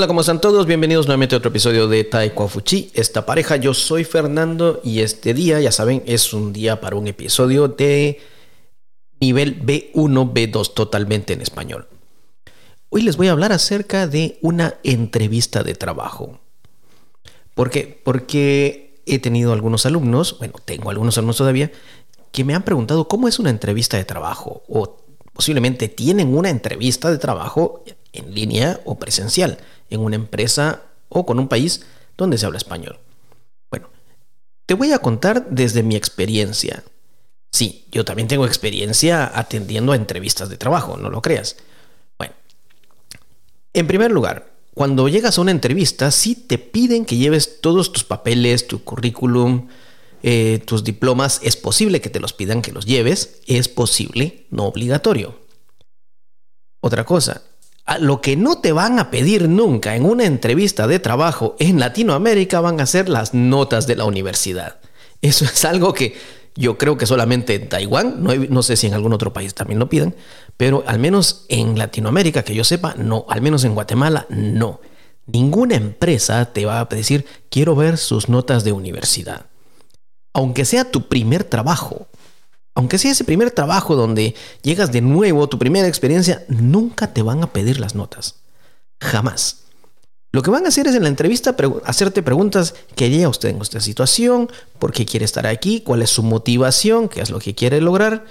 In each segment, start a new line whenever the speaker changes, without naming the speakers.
Hola, ¿cómo están todos? Bienvenidos nuevamente a otro episodio de Taekwondo Fuchi. Esta pareja, yo soy Fernando y este día, ya saben, es un día para un episodio de nivel B1, B2 totalmente en español. Hoy les voy a hablar acerca de una entrevista de trabajo. ¿Por qué? Porque he tenido algunos alumnos, bueno, tengo algunos alumnos todavía, que me han preguntado cómo es una entrevista de trabajo o posiblemente tienen una entrevista de trabajo en línea o presencial en una empresa o con un país donde se habla español. Bueno, te voy a contar desde mi experiencia. Sí, yo también tengo experiencia atendiendo a entrevistas de trabajo, no lo creas. Bueno, en primer lugar, cuando llegas a una entrevista, sí te piden que lleves todos tus papeles, tu currículum, eh, tus diplomas. Es posible que te los pidan que los lleves, es posible, no obligatorio. Otra cosa, lo que no te van a pedir nunca en una entrevista de trabajo en Latinoamérica van a ser las notas de la universidad. Eso es algo que yo creo que solamente en Taiwán, no, sé si en algún otro país también lo piden, pero al menos en Latinoamérica, que yo sepa, no, al menos en Guatemala, no. Ninguna empresa te va a decir, quiero ver sus notas de universidad. Aunque sea tu primer trabajo, aunque sea ese primer trabajo donde llegas de nuevo, tu primera experiencia, nunca te van a pedir las notas. Jamás. Lo que van a hacer es en la entrevista hacerte preguntas, ¿qué haría usted en esta situación? ¿Por qué quiere estar aquí? ¿Cuál es su motivación? ¿Qué es lo que quiere lograr?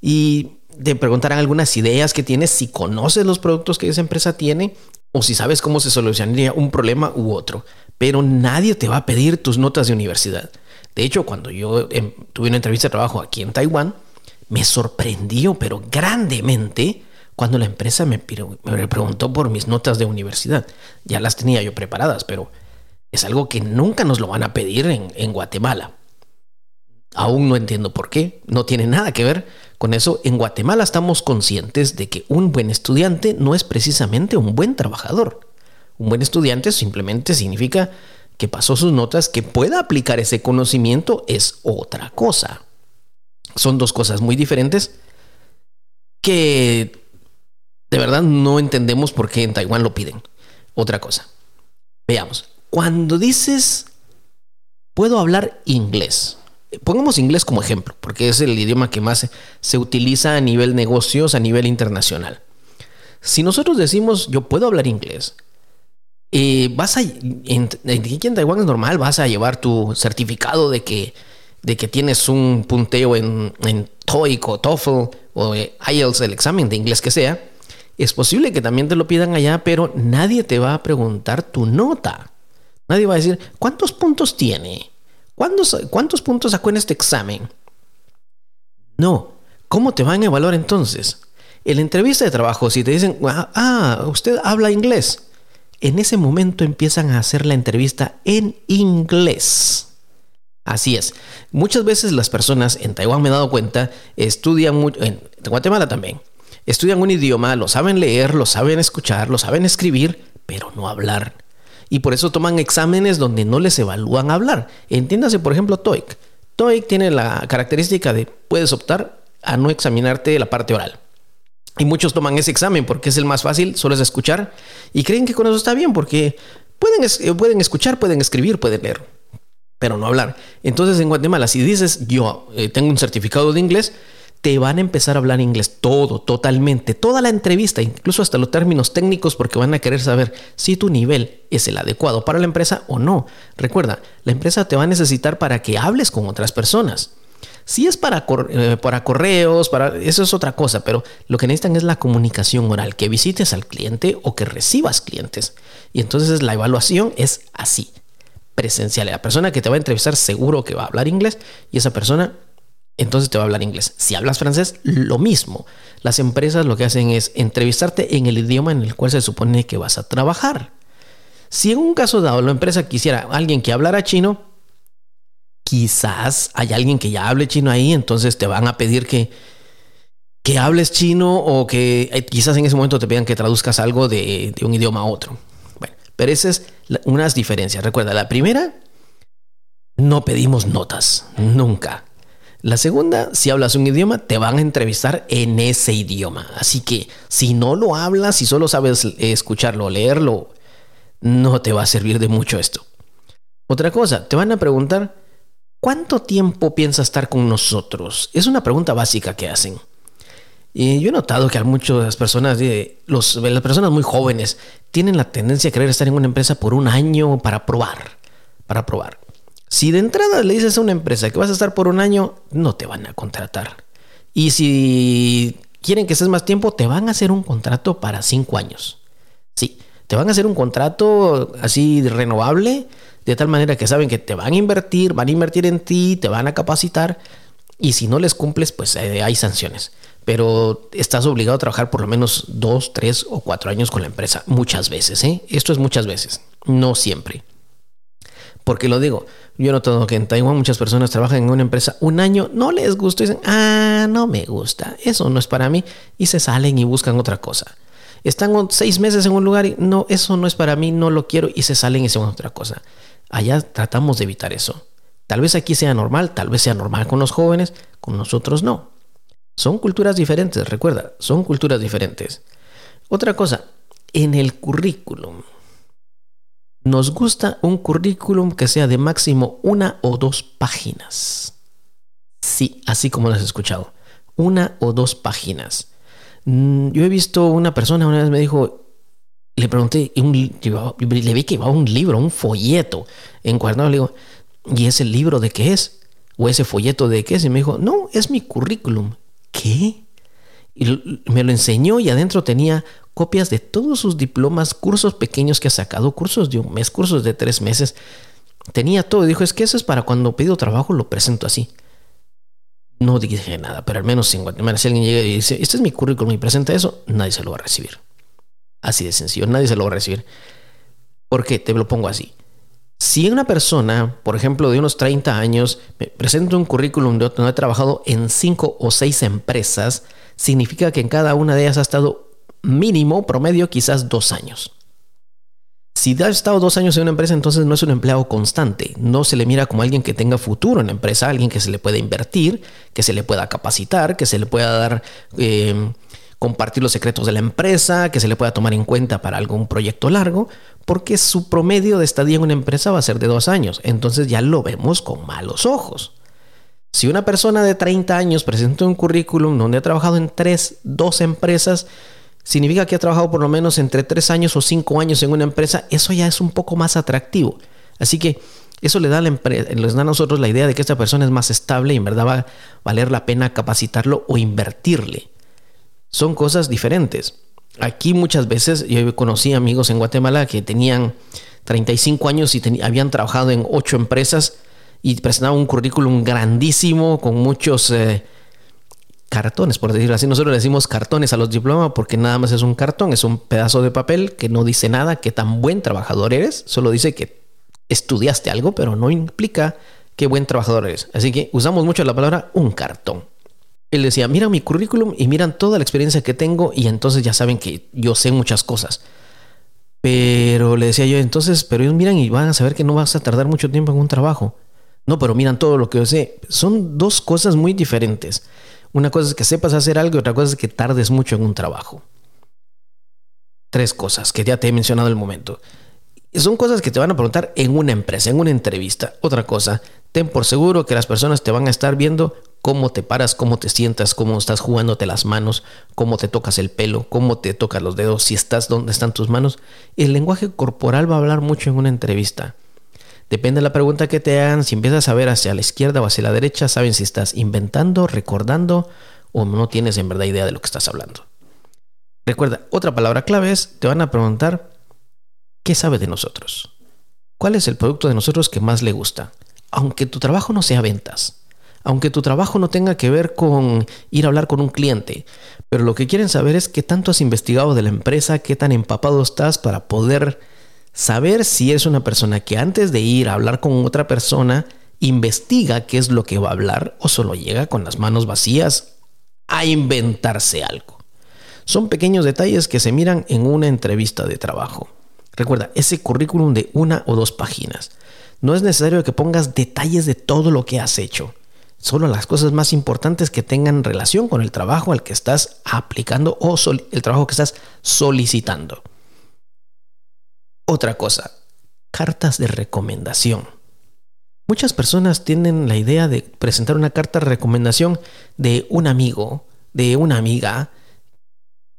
Y te preguntarán algunas ideas que tienes, si conoces los productos que esa empresa tiene o si sabes cómo se solucionaría un problema u otro. Pero nadie te va a pedir tus notas de universidad. De hecho, cuando yo em, tuve una entrevista de trabajo aquí en Taiwán, me sorprendió, pero grandemente, cuando la empresa me, preguntó por mis notas de universidad. Ya las tenía yo preparadas, pero es algo que nunca nos lo van a pedir en, en Guatemala. Aún no entiendo por qué, no tiene nada que ver con eso. En Guatemala estamos conscientes de que un buen estudiante no es precisamente un buen trabajador. Un buen estudiante simplemente significa que pasó sus notas, que pueda aplicar ese conocimiento es otra cosa. Son dos cosas muy diferentes que de verdad no entendemos por qué en Taiwán lo piden. Otra cosa. Veamos. Cuando dices, puedo hablar inglés. Pongamos inglés como ejemplo, porque es el idioma que más se utiliza a nivel negocios, a nivel internacional. Si nosotros decimos, yo puedo hablar inglés, eh, vas a, en, Taiwán es normal, vas a llevar tu certificado de que, de que tienes un punteo en, en TOEIC o TOEFL o IELTS, el examen de inglés que sea. Es posible que también te lo pidan allá, pero nadie te va a preguntar tu nota. Nadie va a decir, ¿cuántos puntos tiene? ¿Cuántos, cuántos puntos sacó en este examen? No. ¿Cómo te van a evaluar entonces? En la entrevista de trabajo, si te dicen, ah, ah usted habla inglés en ese momento empiezan a hacer la entrevista en inglés. Así es. Muchas veces las personas en Taiwán me he dado cuenta, estudian mucho, en Guatemala también, estudian un idioma, lo saben leer, lo saben escuchar, lo saben escribir, pero no hablar. Y por eso toman exámenes donde no les evalúan hablar. Entiéndase, por ejemplo, TOEIC. TOEIC tiene la característica de puedes optar a no examinarte la parte oral. Y muchos toman ese examen porque es el más fácil, solo es escuchar. Y creen que con eso está bien porque pueden, eh, escuchar, pueden escribir, pueden leer, pero no hablar. Entonces en Guatemala, si dices yo eh, tengo un certificado de inglés, te van a empezar a hablar inglés todo, totalmente, toda la entrevista, incluso hasta los términos técnicos, porque van a querer saber si tu nivel es el adecuado para la empresa o no. Recuerda, la empresa te va a necesitar para que hables con otras personas. Si es para, eh, para correos, para, eso es otra cosa, pero lo que necesitan es la comunicación oral, que visites al cliente o que recibas clientes. Y entonces la evaluación es así, presencial. La persona que te va a entrevistar seguro que va a hablar inglés y esa persona entonces te va a hablar inglés. Si hablas francés, lo mismo. Las empresas lo que hacen es entrevistarte en el idioma en el cual se supone que vas a trabajar. Si en un caso dado la empresa quisiera alguien que hablara chino, quizás hay alguien que ya hable chino ahí, entonces te van a pedir que, que hables chino o que eh, quizás en ese momento te pidan que traduzcas algo de, un idioma a otro. Bueno, pero esas es unas diferencias. Recuerda, la primera, no pedimos notas, nunca. La segunda, si hablas un idioma, te van a entrevistar en ese idioma. Así que si no lo hablas, si solo sabes escucharlo leerlo, no te va a servir de mucho esto. Otra cosa, te van a preguntar, ¿cuánto tiempo piensas estar con nosotros? Es una pregunta básica que hacen. Y yo he notado que a muchas personas, los, las personas muy jóvenes, tienen la tendencia a querer estar en una empresa por un año para probar, para probar. Si de entrada le dices a una empresa que vas a estar por un año, no te van a contratar. Y si quieren que estés más tiempo, te van a hacer un contrato para cinco años. Sí, te van a hacer un contrato así renovable, de tal manera que saben que te van a invertir, van a invertir en ti, te van a capacitar. Y si no les cumples, pues eh, hay sanciones. Pero estás obligado a trabajar por lo menos dos, tres o cuatro años con la empresa. Muchas veces, ¿eh? Esto es muchas veces, no siempre. Porque lo digo, yo he notado que en Taiwán muchas personas trabajan en una empresa un año, no les gusta dicen, ah, no me gusta, eso no es para mí, y se salen y buscan otra cosa. Están seis meses en un lugar y no, eso no es para mí, no lo quiero, y se salen y se van a otra cosa. Allá tratamos de evitar eso. Tal vez aquí sea normal, tal vez sea normal con los jóvenes, con nosotros no. Son culturas diferentes, recuerda, son culturas diferentes. Otra cosa, en el currículum. Nos gusta un currículum que sea de máximo una o dos páginas. Sí, así como lo has escuchado. Una o dos páginas. Mm, yo he visto una persona una vez me dijo, le pregunté, le vi que llevaba un libro, un folleto encuadernado. Le digo, ¿y ese libro de qué es? ¿O ese folleto de qué es? Y me dijo, no, es mi currículum. ¿Qué? Y me lo enseñó y adentro tenía copias de todos sus diplomas, cursos pequeños que ha sacado, cursos de un mes, cursos de tres meses. Tenía todo. Dijo, es que eso es para cuando pido trabajo, lo presento así. No dije nada, pero al menos en si alguien llega y dice, este es mi currículum y presenta eso, nadie se lo va a recibir. Así de sencillo, nadie se lo va a recibir. ¿Por qué? Te lo pongo así. Si una persona, por ejemplo, de unos 30 años, me presenta un currículum de donde he trabajado en cinco o seis empresas, significa que en cada una de ellas ha estado mínimo, promedio, quizás dos años. Si ha estado dos años en una empresa, entonces no es un empleado constante. No se le mira como alguien que tenga futuro en la empresa, alguien que se le pueda invertir, que se le pueda capacitar, que se le pueda dar, eh, compartir los secretos de la empresa, que se le pueda tomar en cuenta para algún proyecto largo, porque su promedio de estadía en una empresa va a ser de dos años. Entonces ya lo vemos con malos ojos. Si una persona de 30 años presenta un currículum donde ha trabajado en tres, dos empresas, significa que ha trabajado por lo menos entre tres años o cinco años en una empresa, eso ya es un poco más atractivo. Así que eso le da, a les da a nosotros la idea de que esta persona es más estable y en verdad va a valer la pena capacitarlo o invertirle. Son cosas diferentes. Aquí muchas veces yo conocí amigos en Guatemala que tenían 35 años y habían trabajado en ocho empresas y presentaban un currículum grandísimo con muchos... Eh, cartones, por decirlo así. Nosotros le decimos cartones a los diplomas porque nada más es un cartón, es un pedazo de papel que no dice nada, que tan buen trabajador eres, solo dice que estudiaste algo, pero no implica qué buen trabajador eres. Así que usamos mucho la palabra un cartón. Él decía, mira mi currículum y miran toda la experiencia que tengo y entonces ya saben que yo sé muchas cosas. Pero le decía yo, entonces, pero ellos miran y van a saber que no vas a tardar mucho tiempo en un trabajo. No, pero miran todo lo que yo sé. Son dos cosas muy diferentes. Una cosa es que sepas hacer algo y otra cosa es que tardes mucho en un trabajo. Tres cosas que ya te he mencionado en el momento. Son cosas que te van a preguntar en una empresa, en una entrevista. Otra cosa, ten por seguro que las personas te van a estar viendo cómo te paras, cómo te sientas, cómo estás jugándote las manos, cómo te tocas el pelo, cómo te tocas los dedos, si estás donde están tus manos. El lenguaje corporal va a hablar mucho en una entrevista. Depende de la pregunta que te hagan, si empiezas a ver hacia la izquierda o hacia la derecha, saben si estás inventando, recordando o no tienes en verdad idea de lo que estás hablando. Recuerda, otra palabra clave es, te van a preguntar, ¿qué sabe de nosotros? ¿Cuál es el producto de nosotros que más le gusta? Aunque tu trabajo no sea ventas, aunque tu trabajo no tenga que ver con ir a hablar con un cliente, pero lo que quieren saber es qué tanto has investigado de la empresa, qué tan empapado estás para poder saber si es una persona que antes de ir a hablar con otra persona investiga qué es lo que va a hablar o solo llega con las manos vacías a inventarse algo. Son pequeños detalles que se miran en una entrevista de trabajo. Recuerda, ese currículum de una o dos páginas. No es necesario que pongas detalles de todo lo que has hecho. Solo las cosas más importantes que tengan relación con el trabajo al que estás aplicando o el trabajo que estás solicitando. Otra cosa, cartas de recomendación. Muchas personas tienen la idea de presentar una carta de recomendación de un amigo, de una amiga,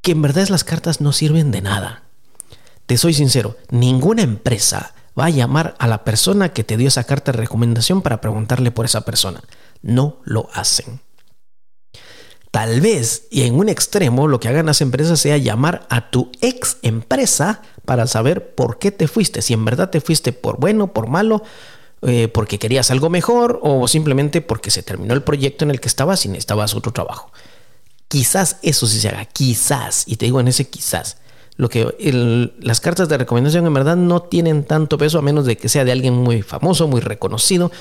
que en verdad las cartas no sirven de nada. Te soy sincero, ninguna empresa va a llamar a la persona que te dio esa carta de recomendación para preguntarle por esa persona. No lo hacen. Tal vez, y en un extremo, lo que hagan las empresas sea llamar a tu ex empresa para saber por qué te fuiste, si en verdad te fuiste por bueno, por malo, eh, porque querías algo mejor o simplemente porque se terminó el proyecto en el que estabas y necesitabas otro trabajo. Quizás eso sí se haga, quizás, y te digo en ese quizás. Lo que las cartas de recomendación en verdad no tienen tanto peso a menos de que sea de alguien muy famoso, muy reconocido,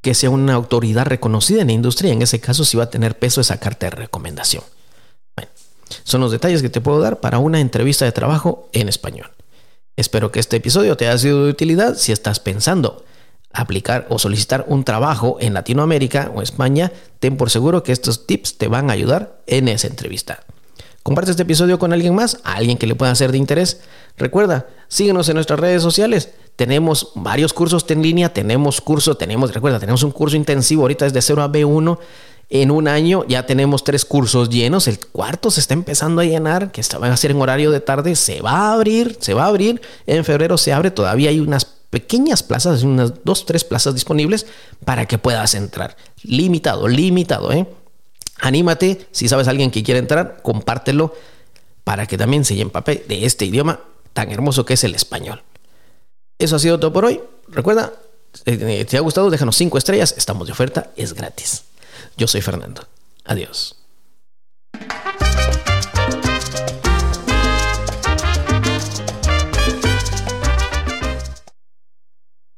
que sea una autoridad reconocida en la industria. En ese caso sí va a tener peso esa carta de recomendación. Bueno, son los detalles que te puedo dar para una entrevista de trabajo en español. Espero que este episodio te haya sido de utilidad si estás pensando aplicar o solicitar un trabajo en Latinoamérica o España, ten por seguro que estos tips te van a ayudar en esa entrevista. Comparte este episodio con alguien más, a alguien que le pueda ser de interés. Recuerda, síguenos en nuestras redes sociales. Tenemos varios cursos en línea, tenemos curso, tenemos, recuerda, tenemos un curso intensivo ahorita desde 0 a B1. En un año ya tenemos tres cursos llenos. El cuarto se está empezando a llenar, que va a ser en horario de tarde. Se va a abrir, se va a abrir. En febrero se abre. Todavía hay unas pequeñas plazas, unas dos, tres plazas disponibles para que puedas entrar. Limitado, limitado, ¿eh? Anímate, si sabes alguien que quiere entrar, compártelo para que también se empape de este idioma tan hermoso que es el español. Eso ha sido todo por hoy. Recuerda, si te ha gustado, déjanos 5 estrellas. Estamos de oferta, es gratis. Yo soy Fernando. Adiós.